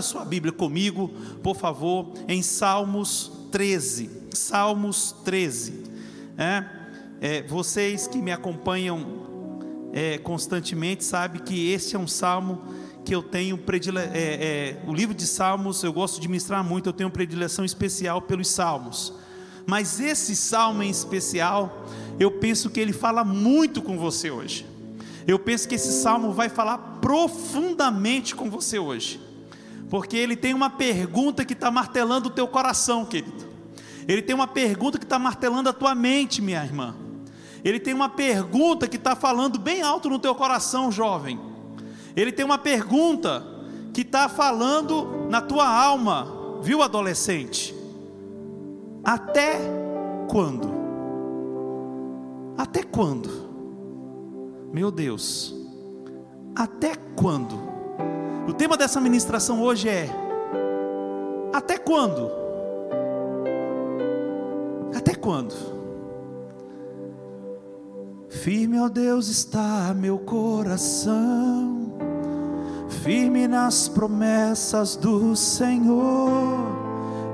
abra sua Bíblia comigo, por favor, em Salmos 13. Salmos 13. É, é, vocês que me acompanham é, constantemente sabem que esse é um salmo que eu tenho predile... É, é, o livro de Salmos eu gosto de ministrar muito, eu tenho predileção especial pelos salmos. Mas esse salmo em especial, eu penso que ele fala muito com você hoje. Eu penso que esse salmo vai falar profundamente com você hoje, porque ele tem uma pergunta que está martelando o teu coração, querido. Ele tem uma pergunta que está martelando a tua mente, minha irmã. Ele tem uma pergunta que está falando bem alto no teu coração, jovem. Ele tem uma pergunta que está falando na tua alma, viu, adolescente? Até quando? Até quando? Meu Deus, até quando? O tema dessa ministração hoje é: Até quando? Até quando? Firme, ó Deus, está meu coração, firme nas promessas do Senhor.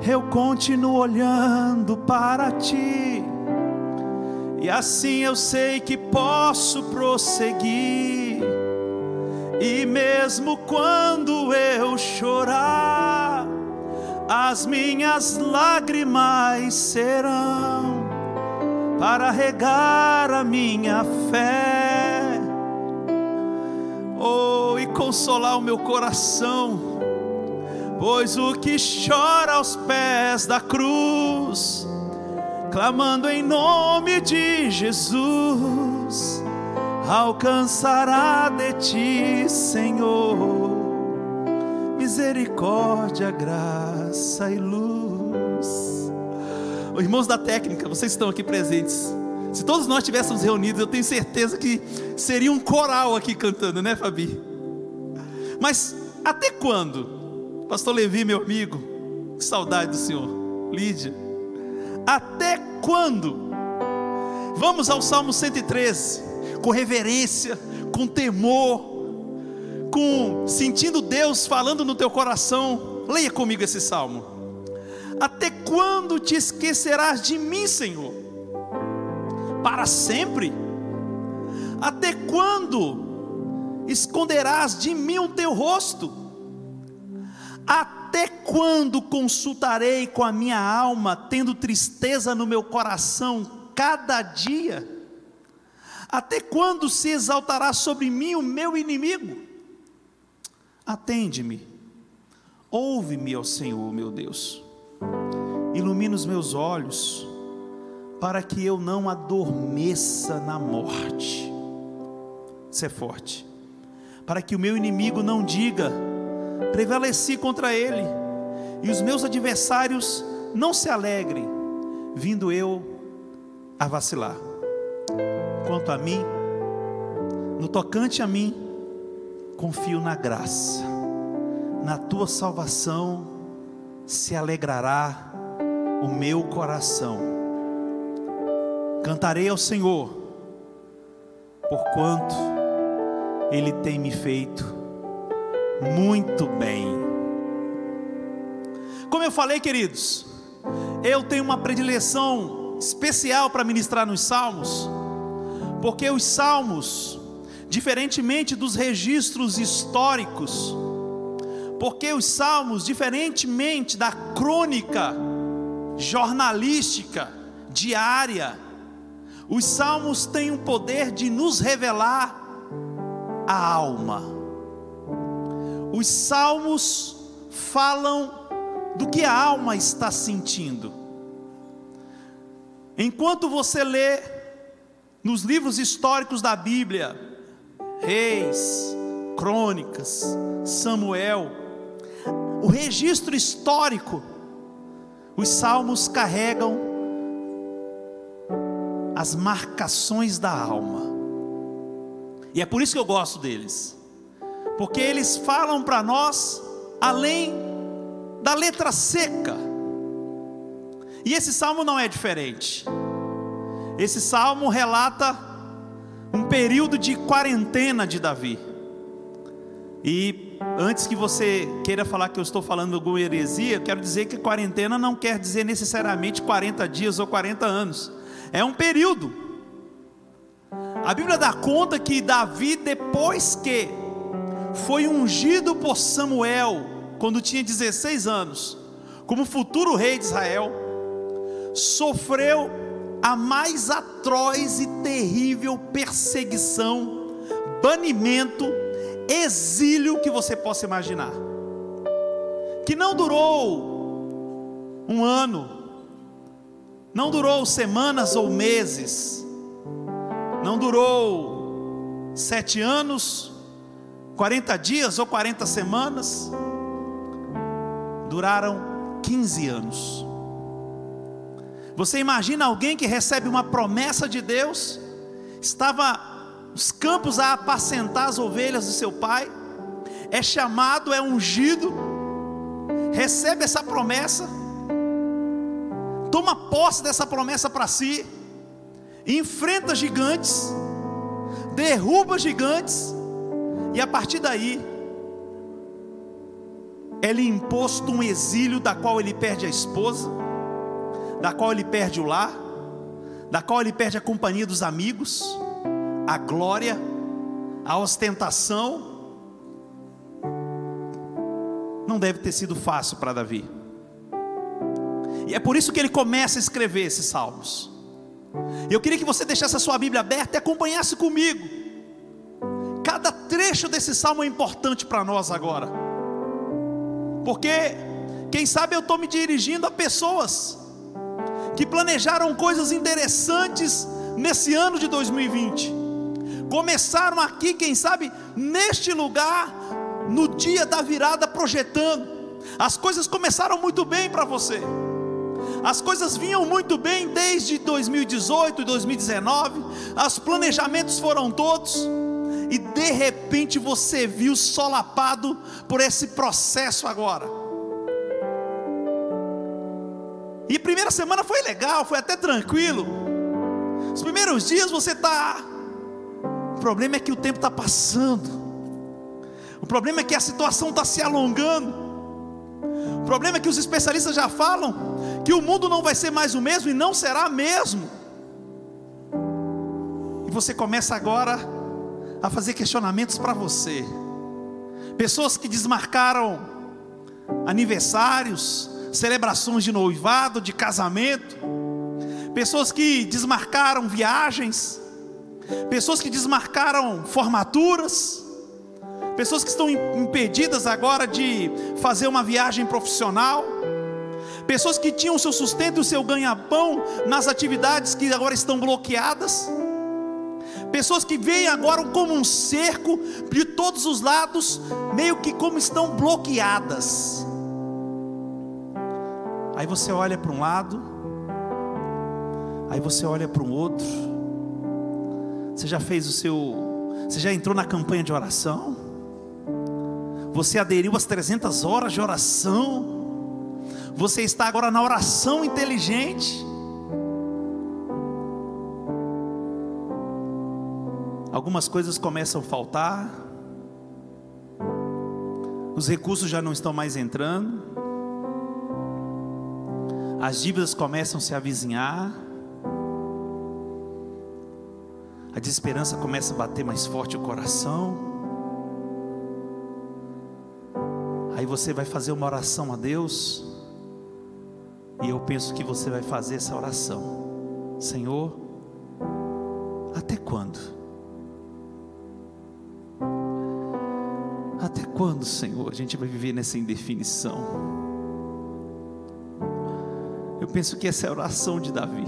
Eu continuo olhando para ti, e assim eu sei que posso prosseguir. E mesmo quando eu chorar, as minhas lágrimas serão para regar a minha fé, oh, e consolar o meu coração, pois o que chora aos pés da cruz, clamando em nome de Jesus, alcançará de ti, Senhor, misericórdia, graça e luz irmãos da técnica, vocês estão aqui presentes. Se todos nós estivéssemos reunidos, eu tenho certeza que seria um coral aqui cantando, né, Fabi? Mas até quando? Pastor Levi, meu amigo, que saudade do Senhor. Lídia, até quando? Vamos ao Salmo 113, com reverência, com temor, com sentindo Deus falando no teu coração. Leia comigo esse salmo. Até quando te esquecerás de mim, Senhor? Para sempre? Até quando esconderás de mim o teu rosto? Até quando consultarei com a minha alma, tendo tristeza no meu coração cada dia? Até quando se exaltará sobre mim o meu inimigo? Atende-me, ouve-me, ó Senhor, meu Deus ilumina os meus olhos, para que eu não adormeça na morte. Isso é forte. Para que o meu inimigo não diga, prevaleci contra ele, e os meus adversários não se alegrem, vindo eu a vacilar. Quanto a mim, no tocante a mim, confio na graça, na tua salvação se alegrará o meu coração. Cantarei ao Senhor, porquanto Ele tem me feito muito bem. Como eu falei, queridos, eu tenho uma predileção especial para ministrar nos Salmos, porque os Salmos, diferentemente dos registros históricos, porque os Salmos, diferentemente da crônica, jornalística, diária. Os salmos têm o poder de nos revelar a alma. Os salmos falam do que a alma está sentindo. Enquanto você lê nos livros históricos da Bíblia, Reis, Crônicas, Samuel, o registro histórico os salmos carregam as marcações da alma. E é por isso que eu gosto deles. Porque eles falam para nós além da letra seca. E esse salmo não é diferente. Esse salmo relata um período de quarentena de Davi. E antes que você queira falar que eu estou falando alguma heresia, quero dizer que quarentena não quer dizer necessariamente 40 dias ou 40 anos. É um período. A Bíblia dá conta que Davi, depois que foi ungido por Samuel, quando tinha 16 anos, como futuro rei de Israel, sofreu a mais atroz e terrível perseguição, banimento, exílio que você possa imaginar. Que não durou um ano, não durou semanas ou meses, não durou sete anos, 40 dias ou 40 semanas, duraram 15 anos. Você imagina alguém que recebe uma promessa de Deus, estava nos campos a apacentar as ovelhas do seu pai, é chamado, é ungido, recebe essa promessa, toma posse dessa promessa para si, enfrenta gigantes, derruba gigantes, e a partir daí, é lhe imposto um exílio da qual ele perde a esposa, da qual ele perde o lar, da qual ele perde a companhia dos amigos, a glória, a ostentação. Não deve ter sido fácil para Davi. E é por isso que ele começa a escrever esses salmos. Eu queria que você deixasse a sua Bíblia aberta e acompanhasse comigo. Cada trecho desse salmo é importante para nós agora. Porque, quem sabe eu estou me dirigindo a pessoas que planejaram coisas interessantes nesse ano de 2020. Começaram aqui, quem sabe, neste lugar, no dia da virada, projetando. As coisas começaram muito bem para você. As coisas vinham muito bem desde 2018 e 2019. Os planejamentos foram todos. E de repente você viu solapado por esse processo agora. E primeira semana foi legal, foi até tranquilo. Os primeiros dias você está. O problema é que o tempo está passando. O problema é que a situação está se alongando. O problema é que os especialistas já falam que o mundo não vai ser mais o mesmo e não será mesmo. E você começa agora a fazer questionamentos para você. Pessoas que desmarcaram aniversários, celebrações de noivado, de casamento, pessoas que desmarcaram viagens, pessoas que desmarcaram formaturas, pessoas que estão impedidas agora de fazer uma viagem profissional, pessoas que tinham o seu sustento e o seu ganha-pão nas atividades que agora estão bloqueadas, pessoas que veem agora como um cerco de todos os lados, meio que como estão bloqueadas. Aí você olha para um lado, aí você olha para um outro. Você já fez o seu, você já entrou na campanha de oração? Você aderiu às 300 horas de oração? Você está agora na oração inteligente? Algumas coisas começam a faltar, os recursos já não estão mais entrando, as dívidas começam a se avizinhar, a desesperança começa a bater mais forte o coração. Aí você vai fazer uma oração a Deus, e eu penso que você vai fazer essa oração: Senhor, até quando? Até quando, Senhor, a gente vai viver nessa indefinição? Eu penso que essa é a oração de Davi.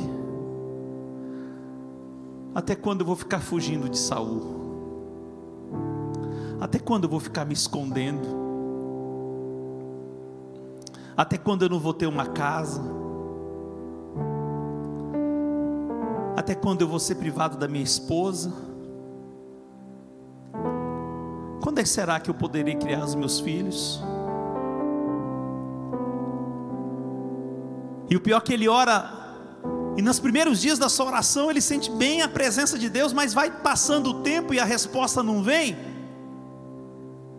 Até quando eu vou ficar fugindo de Saul? Até quando eu vou ficar me escondendo? Até quando eu não vou ter uma casa? Até quando eu vou ser privado da minha esposa? Quando é que será que eu poderei criar os meus filhos? E o pior é que ele ora, e nos primeiros dias da sua oração ele sente bem a presença de Deus, mas vai passando o tempo e a resposta não vem.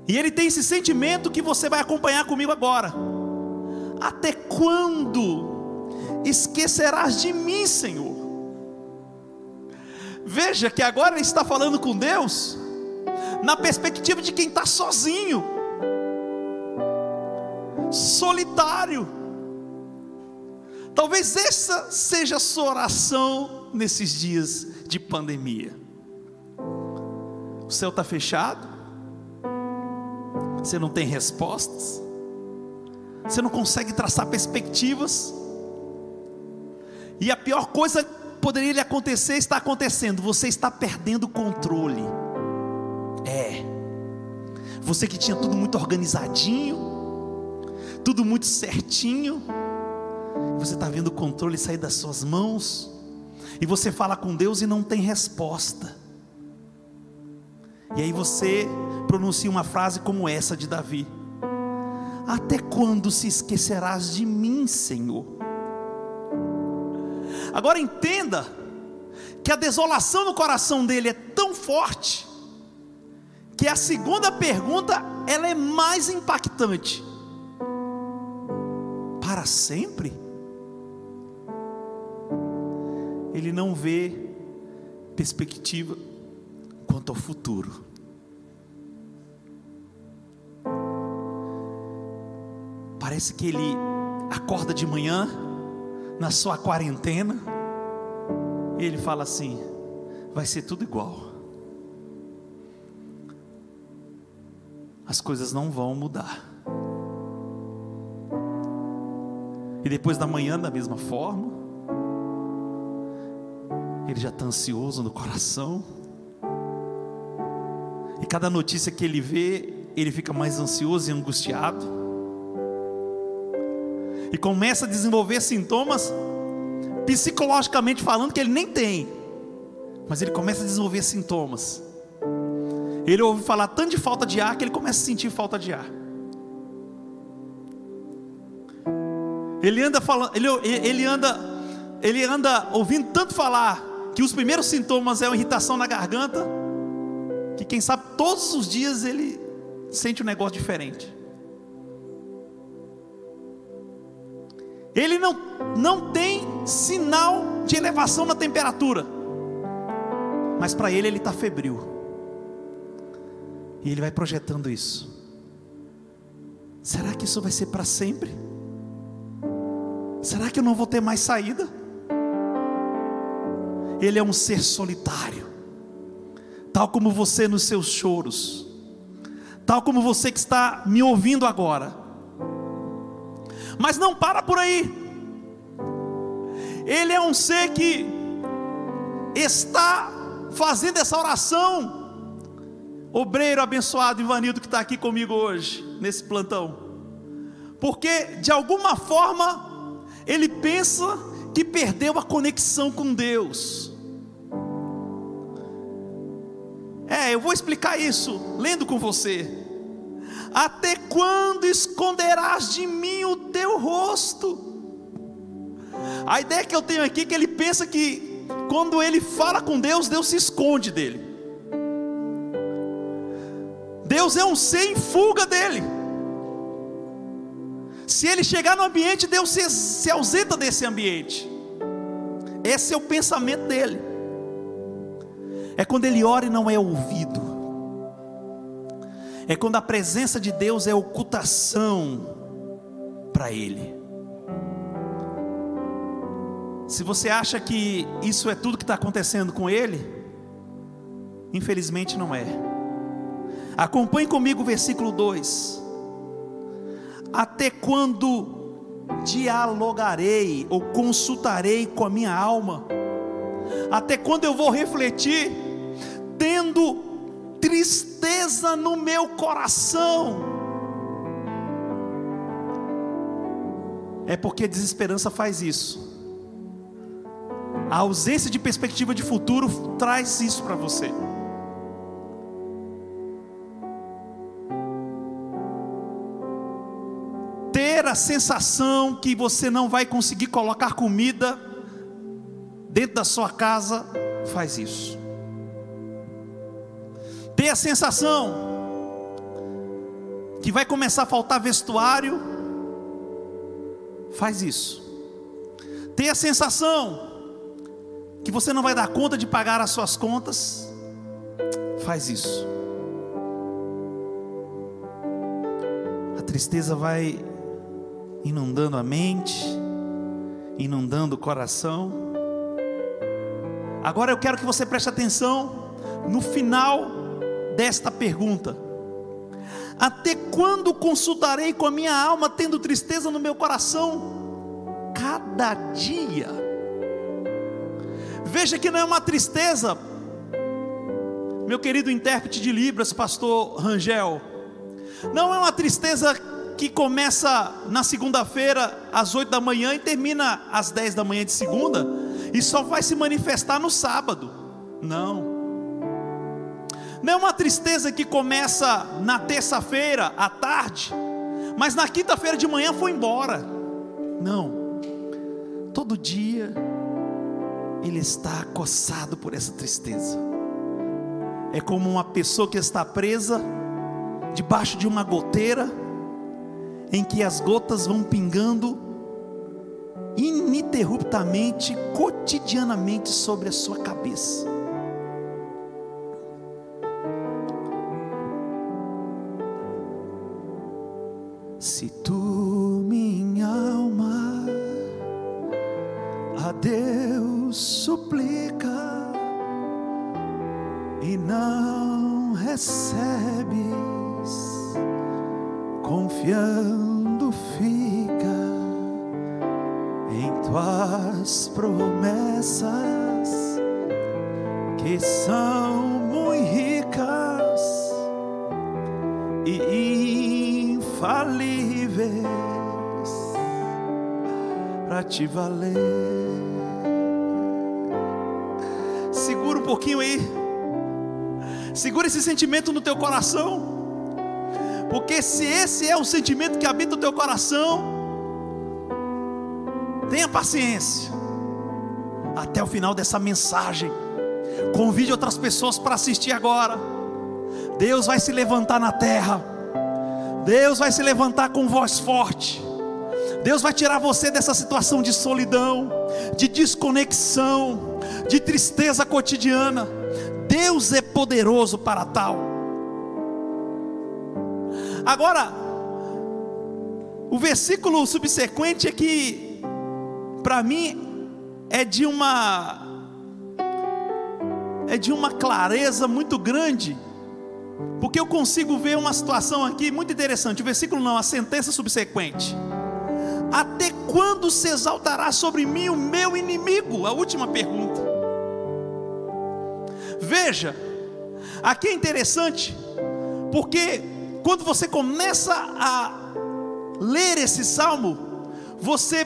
E ele tem esse sentimento que você vai acompanhar comigo agora. Até quando esquecerás de mim, Senhor? Veja que agora ele está falando com Deus na perspectiva de quem está sozinho, solitário. Talvez essa seja a sua oração nesses dias de pandemia. O céu está fechado, você não tem respostas, você não consegue traçar perspectivas, e a pior coisa poderia lhe acontecer está acontecendo, você está perdendo o controle. É, você que tinha tudo muito organizadinho, tudo muito certinho, você está vendo o controle sair das suas mãos, e você fala com Deus e não tem resposta. E aí você pronuncia uma frase como essa de Davi: Até quando se esquecerás de mim, Senhor? Agora entenda que a desolação no coração dele é tão forte que a segunda pergunta ela é mais impactante. Para sempre? Ele não vê perspectiva quanto ao futuro. Parece que ele acorda de manhã na sua quarentena e ele fala assim: vai ser tudo igual. As coisas não vão mudar. E depois da manhã, da mesma forma, ele já está ansioso no coração. E cada notícia que ele vê, ele fica mais ansioso e angustiado. E começa a desenvolver sintomas, psicologicamente falando, que ele nem tem. Mas ele começa a desenvolver sintomas. Ele ouve falar tanto de falta de ar que ele começa a sentir falta de ar. Ele anda falando, ele, ele anda, ele anda ouvindo tanto falar que os primeiros sintomas é uma irritação na garganta, que quem sabe todos os dias ele sente um negócio diferente. Ele não, não tem sinal de elevação na temperatura, mas para ele ele está febril, e ele vai projetando isso. Será que isso vai ser para sempre? Será que eu não vou ter mais saída? Ele é um ser solitário, tal como você nos seus choros, tal como você que está me ouvindo agora. Mas não para por aí. Ele é um ser que está fazendo essa oração. Obreiro abençoado Ivanildo que está aqui comigo hoje, nesse plantão. Porque de alguma forma ele pensa que perdeu a conexão com Deus. É, eu vou explicar isso lendo com você. Até quando esconderás de mim o teu rosto? A ideia que eu tenho aqui é que ele pensa que quando ele fala com Deus, Deus se esconde dele. Deus é um ser em fuga dele. Se ele chegar no ambiente, Deus se, se ausenta desse ambiente. Esse é o pensamento dele é quando ele ora e não é ouvido, é quando a presença de Deus é ocultação para ele. Se você acha que isso é tudo que está acontecendo com ele, infelizmente não é. Acompanhe comigo o versículo 2: Até quando dialogarei ou consultarei com a minha alma? Até quando eu vou refletir tendo tristeza no meu coração. É porque a desesperança faz isso. A ausência de perspectiva de futuro traz isso para você. A sensação que você não vai conseguir colocar comida dentro da sua casa faz isso ter a sensação que vai começar a faltar vestuário, faz isso. Tem a sensação que você não vai dar conta de pagar as suas contas, faz isso. A tristeza vai inundando a mente, inundando o coração. Agora eu quero que você preste atenção no final desta pergunta. Até quando consultarei com a minha alma, tendo tristeza no meu coração? Cada dia. Veja que não é uma tristeza, meu querido intérprete de Libras, pastor Rangel, não é uma tristeza que começa na segunda-feira às oito da manhã e termina às dez da manhã de segunda, e só vai se manifestar no sábado. Não. Não é uma tristeza que começa na terça-feira à tarde, mas na quinta-feira de manhã foi embora. Não. Todo dia ele está acossado por essa tristeza. É como uma pessoa que está presa debaixo de uma goteira em que as gotas vão pingando ininterruptamente, cotidianamente sobre a sua cabeça. Se tu, minha alma, a Deus suplica e não recebe confiando fica em tuas promessas que são muito ricas e infalíveis para te valer. Segura um pouquinho aí. Segura esse sentimento no teu coração. Porque se esse é o sentimento que habita o teu coração, tenha paciência até o final dessa mensagem. Convide outras pessoas para assistir agora. Deus vai se levantar na terra. Deus vai se levantar com voz forte. Deus vai tirar você dessa situação de solidão, de desconexão, de tristeza cotidiana. Deus é poderoso para tal. Agora, o versículo subsequente é que, para mim, é de uma é de uma clareza muito grande, porque eu consigo ver uma situação aqui muito interessante. O versículo não, a sentença subsequente. Até quando se exaltará sobre mim o meu inimigo? A última pergunta. Veja, aqui é interessante, porque quando você começa a ler esse salmo, você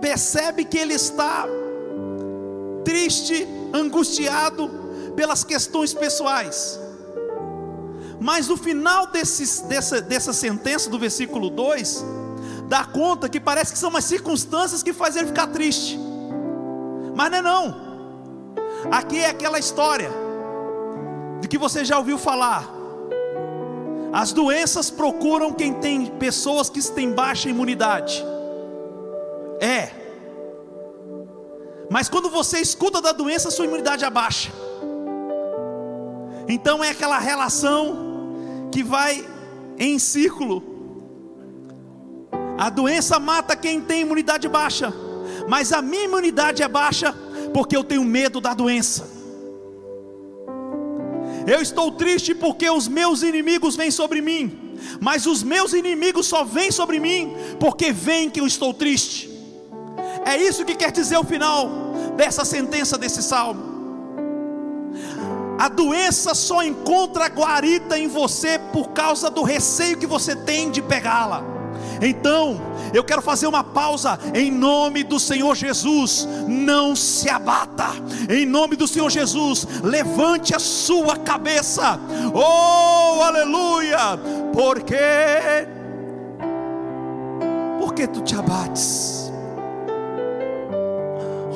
percebe que ele está triste, angustiado pelas questões pessoais. Mas no final desse, dessa, dessa sentença do versículo 2, dá conta que parece que são as circunstâncias que fazem ele ficar triste. Mas não é não. Aqui é aquela história de que você já ouviu falar. As doenças procuram quem tem pessoas que têm baixa imunidade. É. Mas quando você escuta da doença, sua imunidade abaixa. Então é aquela relação que vai em círculo. A doença mata quem tem imunidade baixa, mas a minha imunidade é baixa porque eu tenho medo da doença. Eu estou triste porque os meus inimigos vêm sobre mim, mas os meus inimigos só vêm sobre mim porque veem que eu estou triste. É isso que quer dizer o final dessa sentença desse salmo. A doença só encontra guarita em você por causa do receio que você tem de pegá-la. Então, eu quero fazer uma pausa em nome do Senhor Jesus. Não se abata. Em nome do Senhor Jesus, levante a sua cabeça. Oh, aleluia! Porque porque tu te abates?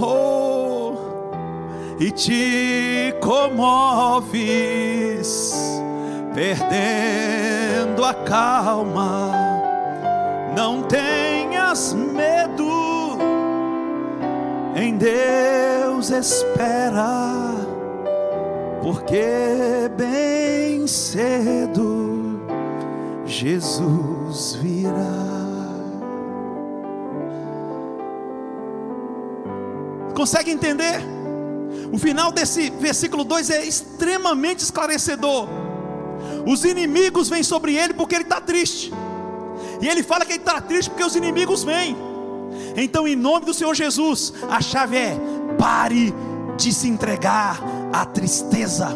Oh, e te comoves perdendo a calma. Não tenhas medo, em Deus espera, porque bem cedo Jesus virá. Consegue entender? O final desse versículo 2 é extremamente esclarecedor. Os inimigos vêm sobre ele porque ele está triste. E ele fala que ele está triste porque os inimigos vêm. Então, em nome do Senhor Jesus, a chave é: pare de se entregar à tristeza,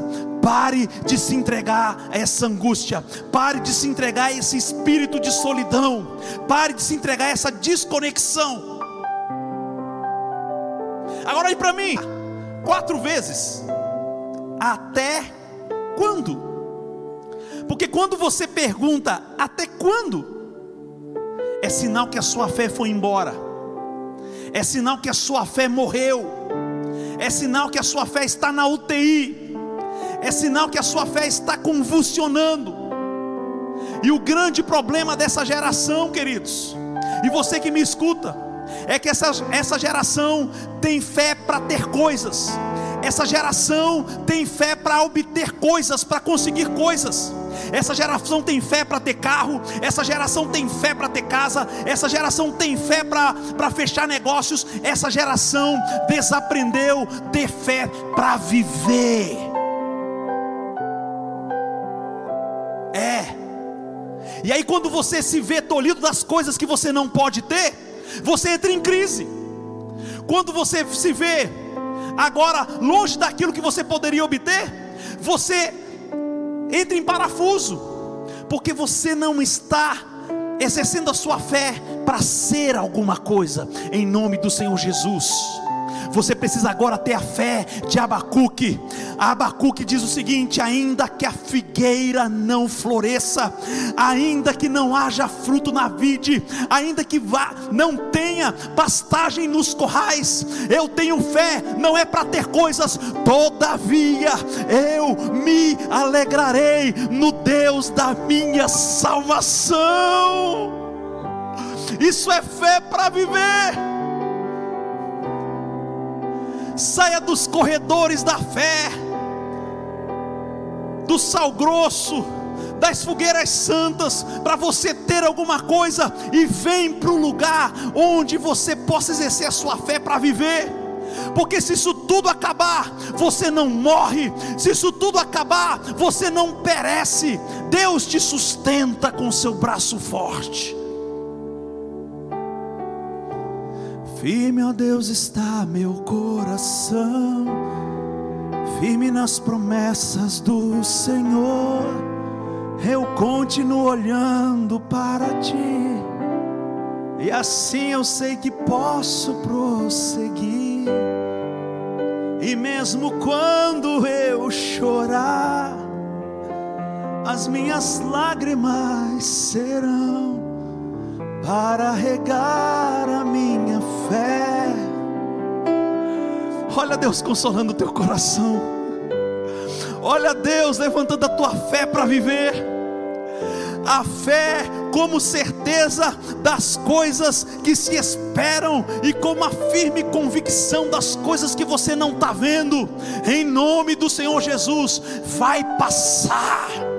pare de se entregar a essa angústia, pare de se entregar a esse espírito de solidão, pare de se entregar a essa desconexão. Agora olhe para mim, quatro vezes, até quando? Porque quando você pergunta até quando, é sinal que a sua fé foi embora, é sinal que a sua fé morreu, é sinal que a sua fé está na UTI, é sinal que a sua fé está convulsionando. E o grande problema dessa geração, queridos, e você que me escuta, é que essa, essa geração tem fé para ter coisas, essa geração tem fé para obter coisas, para conseguir coisas. Essa geração tem fé para ter carro, essa geração tem fé para ter casa, essa geração tem fé para fechar negócios, essa geração desaprendeu ter fé para viver. É. E aí, quando você se vê tolhido das coisas que você não pode ter, você entra em crise. Quando você se vê agora longe daquilo que você poderia obter, você entra em parafuso, porque você não está exercendo a sua fé para ser alguma coisa, em nome do Senhor Jesus. Você precisa agora ter a fé de Abacuque. Abacuque diz o seguinte: ainda que a figueira não floresça, ainda que não haja fruto na vide, ainda que vá, não tenha pastagem nos corrais, eu tenho fé, não é para ter coisas, todavia eu me alegrarei no Deus da minha salvação. Isso é fé para viver saia dos corredores da fé, do sal grosso, das fogueiras santas, para você ter alguma coisa e vem para um lugar onde você possa exercer a sua fé para viver. Porque se isso tudo acabar, você não morre. Se isso tudo acabar, você não perece. Deus te sustenta com seu braço forte. Firme, ó Deus, está meu coração, firme nas promessas do Senhor. Eu continuo olhando para ti, e assim eu sei que posso prosseguir. E mesmo quando eu chorar, as minhas lágrimas serão para regar a minha fé. Olha Deus consolando o teu coração. Olha Deus levantando a tua fé para viver. A fé como certeza das coisas que se esperam e como a firme convicção das coisas que você não está vendo. Em nome do Senhor Jesus, vai passar.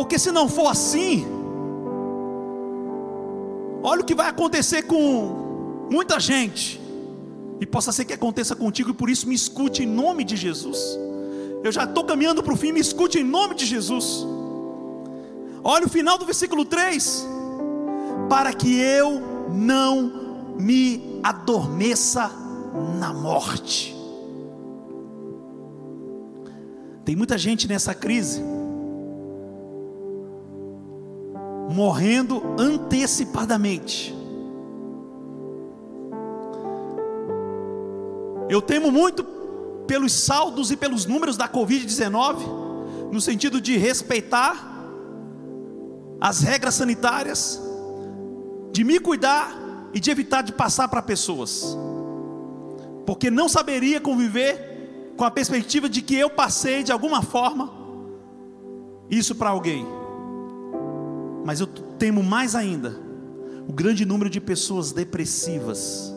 Porque se não for assim, olha o que vai acontecer com muita gente. E possa ser que aconteça contigo, e por isso me escute em nome de Jesus. Eu já estou caminhando para o fim, me escute em nome de Jesus. Olha o final do versículo 3: Para que eu não me adormeça na morte. Tem muita gente nessa crise morrendo antecipadamente. Eu temo muito pelos saldos e pelos números da Covid-19, no sentido de respeitar as regras sanitárias, de me cuidar e de evitar de passar para pessoas. porque não saberia conviver com a perspectiva de que eu passei de alguma forma isso para alguém. Mas eu temo mais ainda o grande número de pessoas depressivas,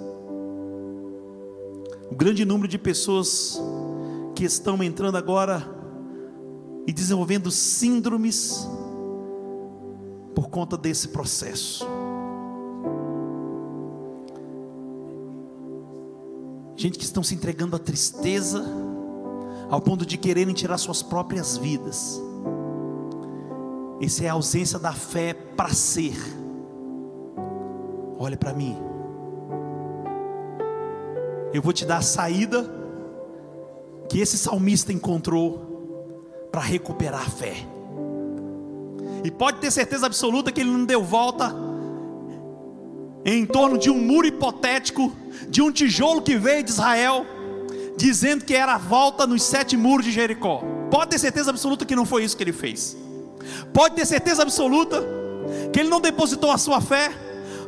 o grande número de pessoas que estão entrando agora e desenvolvendo síndromes por conta desse processo. Gente que estão se entregando à tristeza, ao ponto de quererem tirar suas próprias vidas. Essa é a ausência da fé para ser. Olha para mim. Eu vou te dar a saída que esse salmista encontrou para recuperar a fé. E pode ter certeza absoluta que ele não deu volta em torno de um muro hipotético, de um tijolo que veio de Israel, dizendo que era a volta nos sete muros de Jericó. Pode ter certeza absoluta que não foi isso que ele fez. Pode ter certeza absoluta que ele não depositou a sua fé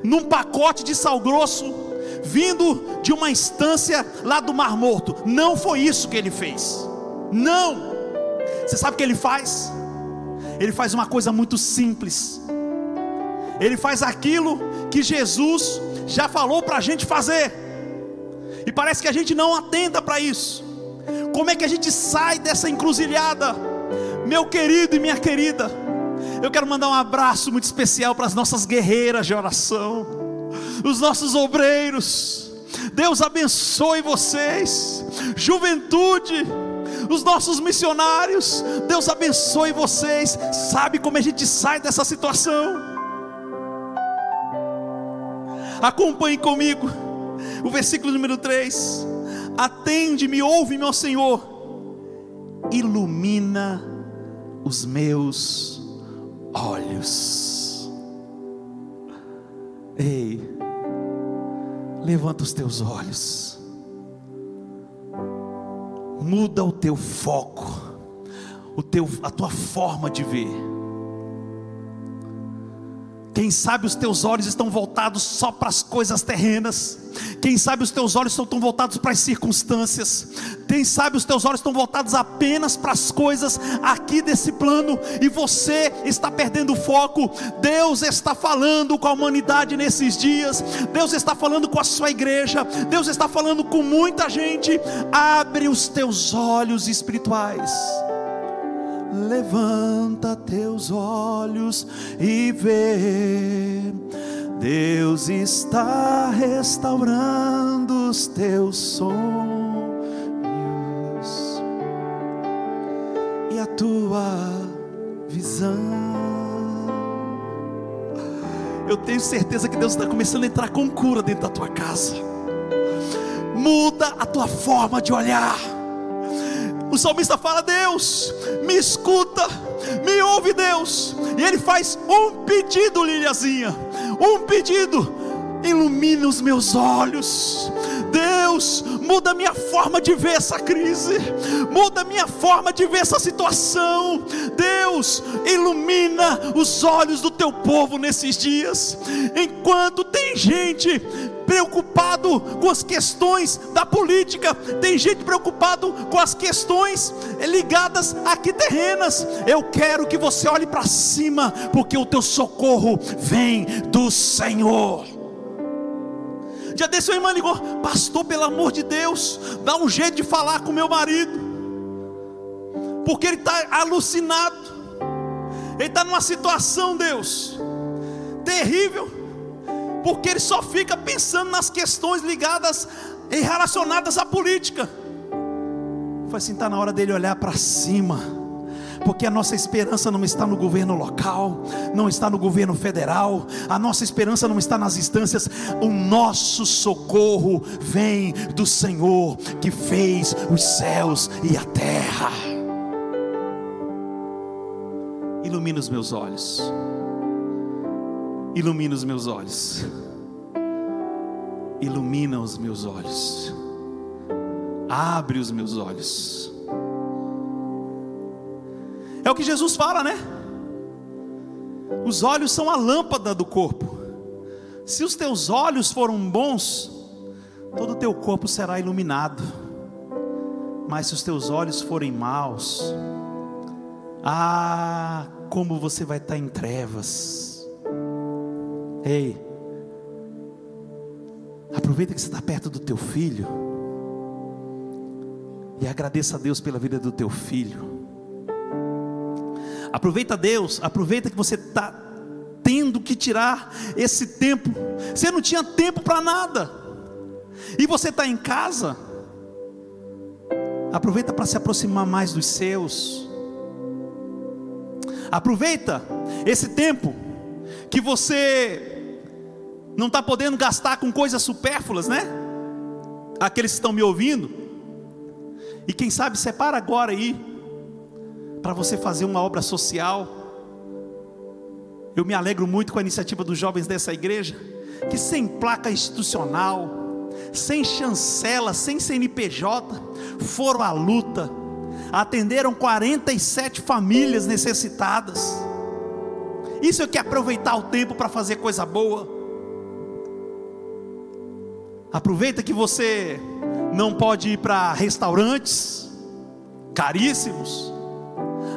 num pacote de sal grosso vindo de uma instância lá do Mar Morto. Não foi isso que ele fez. Não. Você sabe o que ele faz? Ele faz uma coisa muito simples. Ele faz aquilo que Jesus já falou para a gente fazer. E parece que a gente não atenta para isso. Como é que a gente sai dessa encruzilhada? Meu querido e minha querida, eu quero mandar um abraço muito especial para as nossas guerreiras de oração, os nossos obreiros. Deus abençoe vocês, juventude os nossos missionários. Deus abençoe vocês. Sabe como a gente sai dessa situação? Acompanhe comigo o versículo número 3. Atende-me, ouve-me, ó Senhor, ilumina os meus olhos. Ei, levanta os teus olhos muda o teu foco, o teu, a tua forma de ver. Quem sabe os teus olhos estão voltados só para as coisas terrenas. Quem sabe os teus olhos estão voltados para as circunstâncias. Quem sabe os teus olhos estão voltados apenas para as coisas aqui desse plano e você está perdendo o foco. Deus está falando com a humanidade nesses dias. Deus está falando com a sua igreja. Deus está falando com muita gente. Abre os teus olhos espirituais levanta teus olhos e vê. Deus está restaurando os teus sonhos e a tua visão. Eu tenho certeza que Deus está começando a entrar com cura dentro da tua casa. Muda a tua forma de olhar o salmista fala: Deus, me escuta, me ouve, Deus. E ele faz um pedido, Liliazinha, um pedido: ilumina os meus olhos. Deus, muda minha forma de ver essa crise, muda minha forma de ver essa situação. Deus, ilumina os olhos do teu povo nesses dias. Enquanto tem gente preocupado com as questões da política, tem gente preocupado com as questões ligadas aqui terrenas. Eu quero que você olhe para cima, porque o teu socorro vem do Senhor. Dia desse uma irmã ligou, pastor, pelo amor de Deus, dá um jeito de falar com meu marido, porque ele está alucinado, ele está numa situação, Deus, terrível porque ele só fica pensando nas questões ligadas e relacionadas à política. Foi assim, está na hora dele olhar para cima, porque a nossa esperança não está no governo local, não está no governo federal, a nossa esperança não está nas instâncias, o nosso socorro vem do Senhor que fez os céus e a terra. Ilumina os meus olhos ilumina os meus olhos. Ilumina os meus olhos. Abre os meus olhos. É o que Jesus fala, né? Os olhos são a lâmpada do corpo. Se os teus olhos foram bons, todo o teu corpo será iluminado. Mas se os teus olhos forem maus, ah, como você vai estar em trevas. Ei, aproveita que você está perto do teu filho e agradeça a Deus pela vida do teu filho. Aproveita Deus, aproveita que você está tendo que tirar esse tempo. Você não tinha tempo para nada, e você está em casa. Aproveita para se aproximar mais dos seus. Aproveita esse tempo que você não está podendo gastar com coisas supérfluas, né? Aqueles que estão me ouvindo. E quem sabe separa agora aí para você fazer uma obra social. Eu me alegro muito com a iniciativa dos jovens dessa igreja, que sem placa institucional, sem chancela, sem CNPJ, foram à luta, atenderam 47 famílias necessitadas. Isso é que aproveitar o tempo para fazer coisa boa. Aproveita que você não pode ir para restaurantes caríssimos.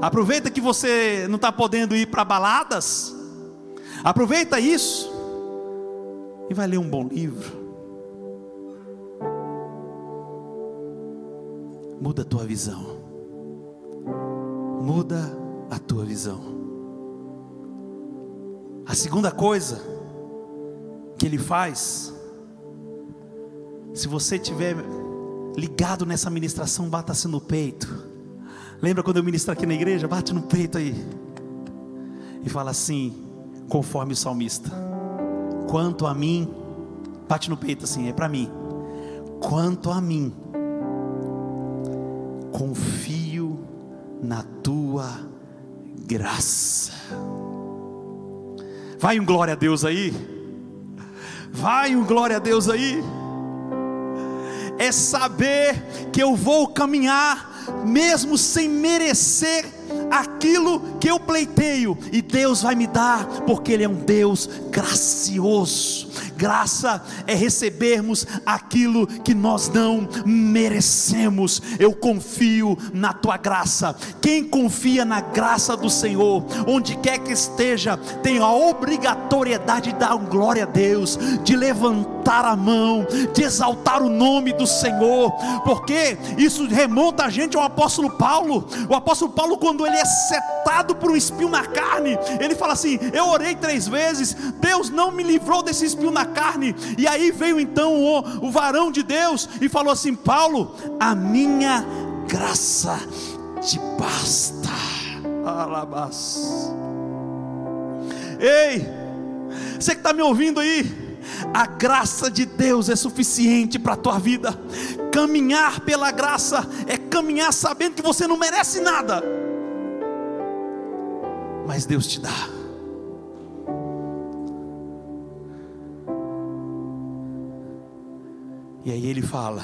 Aproveita que você não está podendo ir para baladas. Aproveita isso e vai ler um bom livro. muda a tua visão. Muda a tua visão. A segunda coisa que ele faz, se você tiver ligado nessa ministração, bata-se no peito. Lembra quando eu ministro aqui na igreja? Bate no peito aí. E fala assim, conforme o salmista: Quanto a mim, bate no peito assim, é para mim. Quanto a mim, confio na tua graça. Vai um glória a Deus aí. Vai um glória a Deus aí. É saber que eu vou caminhar mesmo sem merecer aquilo que eu pleiteio, e Deus vai me dar, porque Ele é um Deus gracioso. Graça é recebermos aquilo que nós não merecemos. Eu confio na tua graça. Quem confia na graça do Senhor, onde quer que esteja, tem a obrigatoriedade de dar glória a Deus, de levantar a mão, de exaltar o nome do Senhor, porque isso remonta a gente ao apóstolo Paulo. O apóstolo Paulo, quando ele é setado por um espinho na carne, ele fala assim: Eu orei três vezes, Deus não me livrou desse espinho na carne. E aí veio então o, o varão de Deus e falou assim: Paulo, a minha graça te basta. Alabás. Ei, você que está me ouvindo aí, a graça de Deus é suficiente para a tua vida. Caminhar pela graça é caminhar sabendo que você não merece nada, mas Deus te dá. E aí ele fala: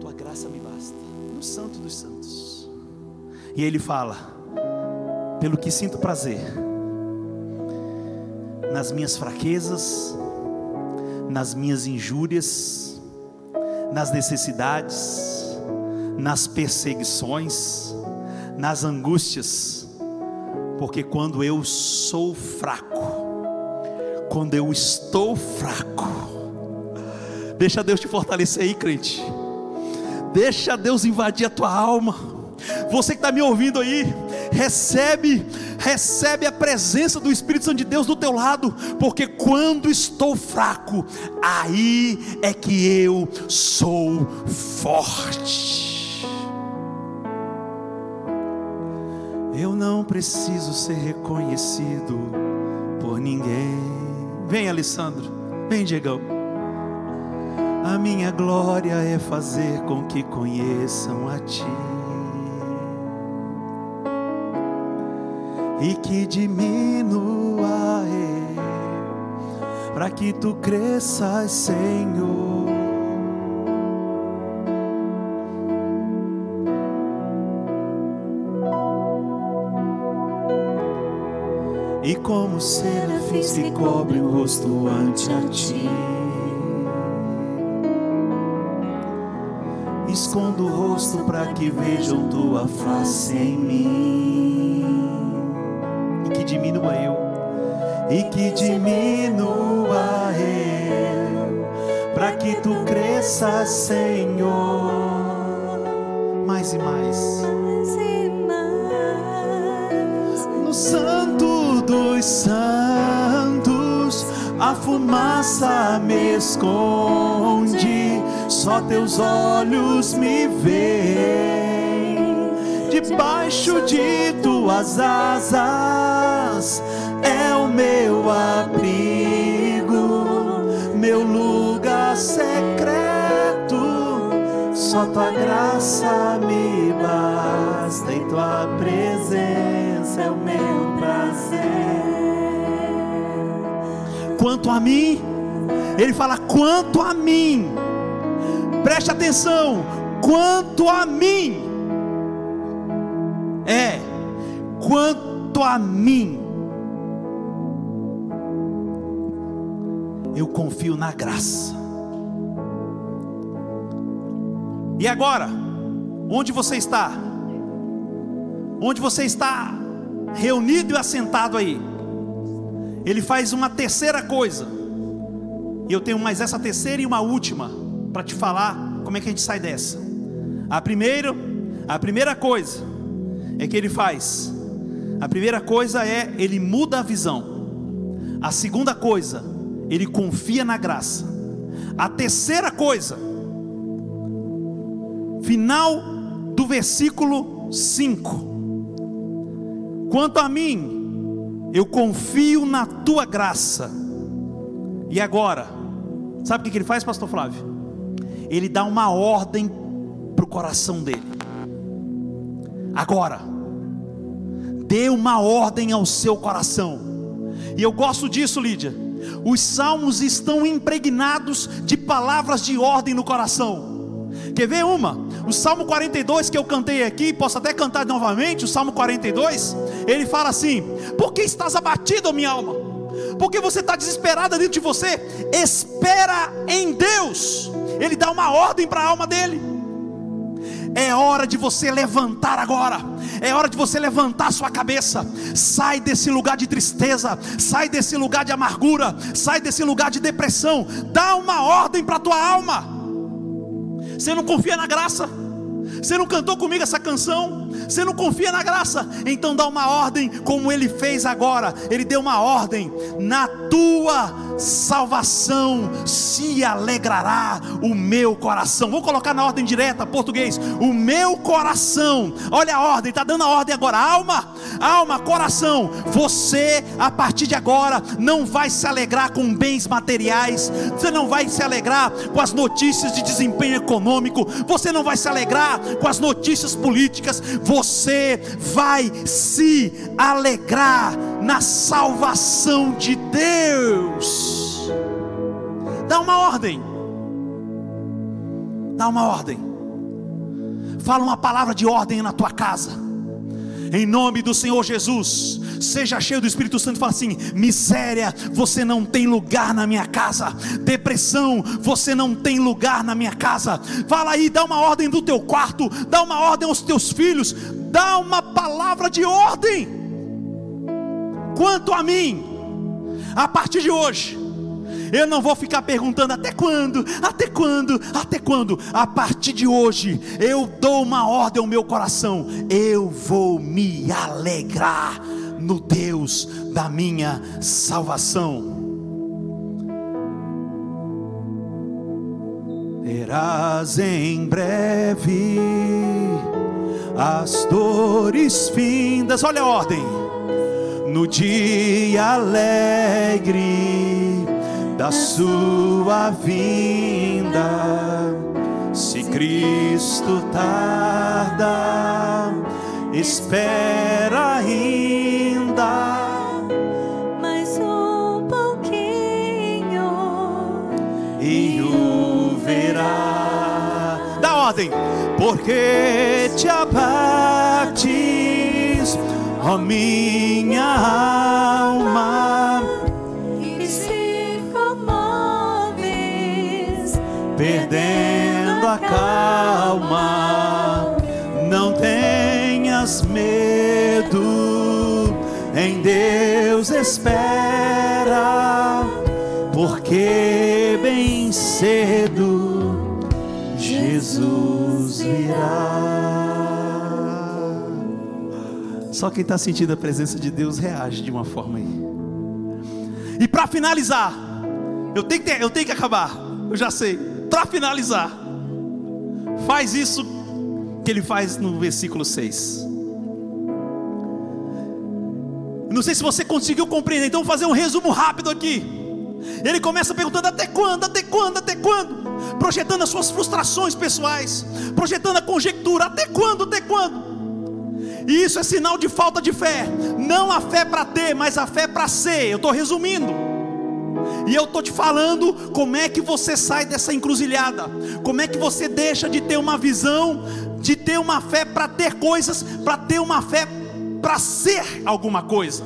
Tua graça me basta, no Santo dos Santos. E ele fala: Pelo que sinto prazer, nas minhas fraquezas, nas minhas injúrias, nas necessidades, nas perseguições, nas angústias, porque quando eu sou fraco, quando eu estou fraco. Deixa Deus te fortalecer aí, crente. Deixa Deus invadir a tua alma. Você que está me ouvindo aí, recebe, recebe a presença do Espírito Santo de Deus do teu lado, porque quando estou fraco, aí é que eu sou forte. Eu não preciso ser reconhecido por ninguém. Vem, Alessandro. Vem, Diegão. A minha glória é fazer com que conheçam a Ti. E que diminua eu, para que Tu cresças, Senhor. e como serafins que cobrem o rosto ante a ti. Escondo o rosto para que vejam tua face em mim diminua eu, e que diminua eu, para que tu cresças, Senhor, mais e mais. No Santo dos Santos, a fumaça me esconde, só teus olhos me veem. Debaixo de tuas asas é o meu abrigo, meu lugar secreto. Só tua graça me basta e tua presença é o meu prazer. Quanto a mim, ele fala: quanto a mim, preste atenção, quanto a mim, é, quanto a mim, eu confio na graça. E agora, onde você está? Onde você está reunido e assentado aí? Ele faz uma terceira coisa. E eu tenho mais essa terceira e uma última para te falar como é que a gente sai dessa. A primeira, a primeira coisa é que ele faz. A primeira coisa é ele muda a visão. A segunda coisa, ele confia na graça. A terceira coisa, final do versículo 5. Quanto a mim, eu confio na tua graça. E agora, sabe o que ele faz, Pastor Flávio? Ele dá uma ordem para o coração dele. Agora, dê uma ordem ao seu coração. E eu gosto disso, Lídia. Os salmos estão impregnados de palavras de ordem no coração. Quer ver uma? O Salmo 42 que eu cantei aqui, posso até cantar novamente, o Salmo 42, ele fala assim: Por que estás abatido, minha alma? Porque você está desesperada dentro de você? Espera em Deus. Ele dá uma ordem para a alma dele. É hora de você levantar agora. É hora de você levantar sua cabeça. Sai desse lugar de tristeza, sai desse lugar de amargura, sai desse lugar de depressão. Dá uma ordem para tua alma. Você não confia na graça? Você não cantou comigo essa canção? Você não confia na graça? Então dá uma ordem, como ele fez agora. Ele deu uma ordem: na tua salvação se alegrará o meu coração. Vou colocar na ordem direta, português. O meu coração. Olha a ordem, está dando a ordem agora. Alma, alma, coração. Você, a partir de agora, não vai se alegrar com bens materiais. Você não vai se alegrar com as notícias de desempenho econômico. Você não vai se alegrar com as notícias políticas. Você vai se alegrar na salvação de Deus. Dá uma ordem. Dá uma ordem. Fala uma palavra de ordem na tua casa. Em nome do Senhor Jesus, seja cheio do Espírito Santo. Fala assim: miséria, você não tem lugar na minha casa. Depressão, você não tem lugar na minha casa. Fala aí, dá uma ordem do teu quarto, dá uma ordem aos teus filhos, dá uma palavra de ordem. Quanto a mim, a partir de hoje, eu não vou ficar perguntando até quando, até quando, até quando. A partir de hoje, eu dou uma ordem ao meu coração. Eu vou me alegrar no Deus da minha salvação. Terás em breve as dores findas. Olha a ordem. No dia alegre sua vinda. Se Cristo tarda, espera ainda. Mais um pouquinho. e o verá. Da ordem, porque te abates ó minha alma, em Deus espera, porque bem cedo Jesus virá. Só quem está sentindo a presença de Deus reage de uma forma aí. E para finalizar, eu tenho, que ter- eu tenho que acabar, eu já sei. Para finalizar, faz isso que ele faz no versículo 6. Não sei se você conseguiu compreender, então vou fazer um resumo rápido aqui. Ele começa perguntando até quando, até quando, até quando? Projetando as suas frustrações pessoais, projetando a conjectura, até quando, até quando? E isso é sinal de falta de fé. Não a fé para ter, mas a fé para ser. Eu estou resumindo. E eu estou te falando como é que você sai dessa encruzilhada. Como é que você deixa de ter uma visão, de ter uma fé para ter coisas, para ter uma fé para ser alguma coisa.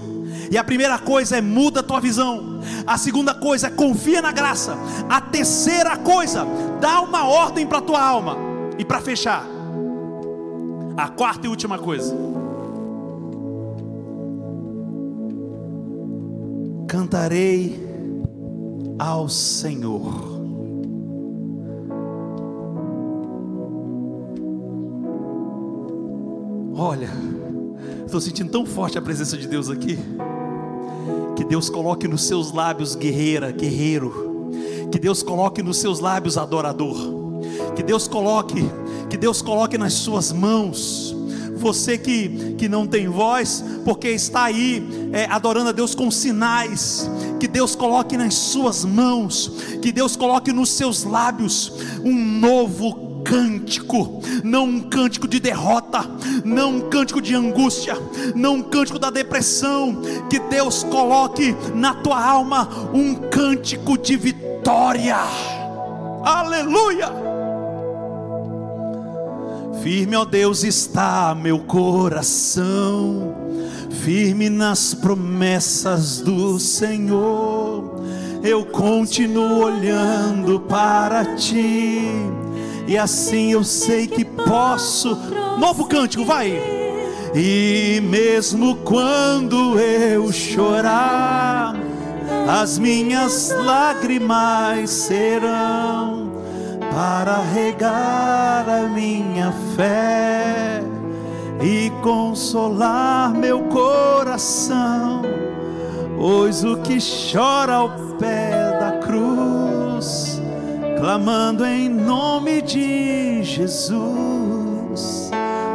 E a primeira coisa é muda a tua visão. A segunda coisa é confia na graça. A terceira coisa, dá uma ordem para tua alma. E para fechar, a quarta e última coisa. Cantarei ao Senhor. Olha, estou sentindo tão forte a presença de Deus aqui. Que Deus coloque nos seus lábios guerreira, guerreiro. Que Deus coloque nos seus lábios adorador. Que Deus coloque, que Deus coloque nas suas mãos. Você que, que não tem voz, porque está aí é, adorando a Deus com sinais. Que Deus coloque nas suas mãos. Que Deus coloque nos seus lábios um novo cântico, não um cântico de derrota, não um cântico de angústia, não um cântico da depressão. Que Deus coloque na tua alma um cântico de vitória. Aleluia! Firme, ó Deus, está meu coração, firme nas promessas do Senhor. Eu continuo olhando para ti, e assim eu sei que posso. Novo cântico, vai! E mesmo quando eu chorar, as minhas lágrimas serão para regar a minha fé e consolar meu coração. Pois o que chora ao pé clamando em nome de Jesus,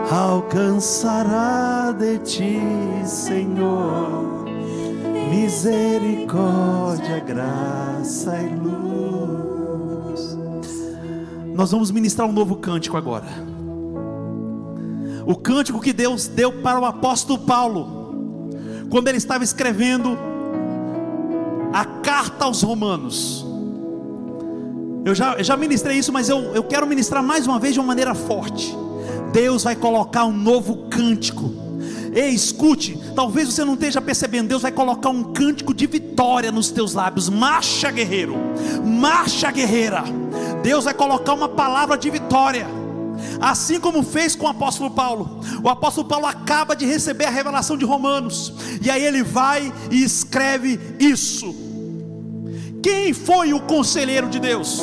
alcançará de ti, Senhor, misericórdia, graça e luz. Nós vamos ministrar um novo cântico agora. O cântico que Deus deu para o apóstolo Paulo, quando ele estava escrevendo a carta aos Romanos. Eu já, eu já ministrei isso, mas eu, eu quero ministrar mais uma vez de uma maneira forte. Deus vai colocar um novo cântico. Ei, escute, talvez você não esteja percebendo, Deus vai colocar um cântico de vitória nos teus lábios. Marcha, guerreiro, marcha, guerreira. Deus vai colocar uma palavra de vitória. Assim como fez com o apóstolo Paulo. O apóstolo Paulo acaba de receber a revelação de Romanos, e aí ele vai e escreve isso. Quem foi o conselheiro de Deus?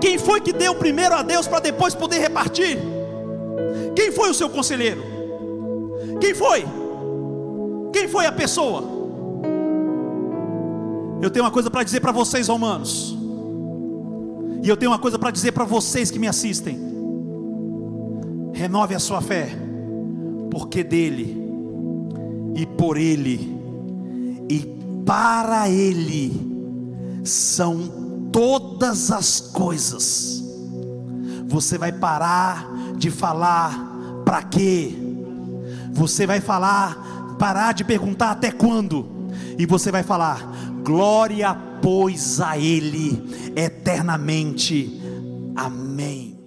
Quem foi que deu primeiro a Deus para depois poder repartir? Quem foi o seu conselheiro? Quem foi? Quem foi a pessoa? Eu tenho uma coisa para dizer para vocês, romanos. E eu tenho uma coisa para dizer para vocês que me assistem. Renove a sua fé, porque dele, e por ele, e para ele, são todas as coisas. Você vai parar de falar para quê? Você vai falar, parar de perguntar até quando? E você vai falar: glória, pois, a Ele eternamente. Amém.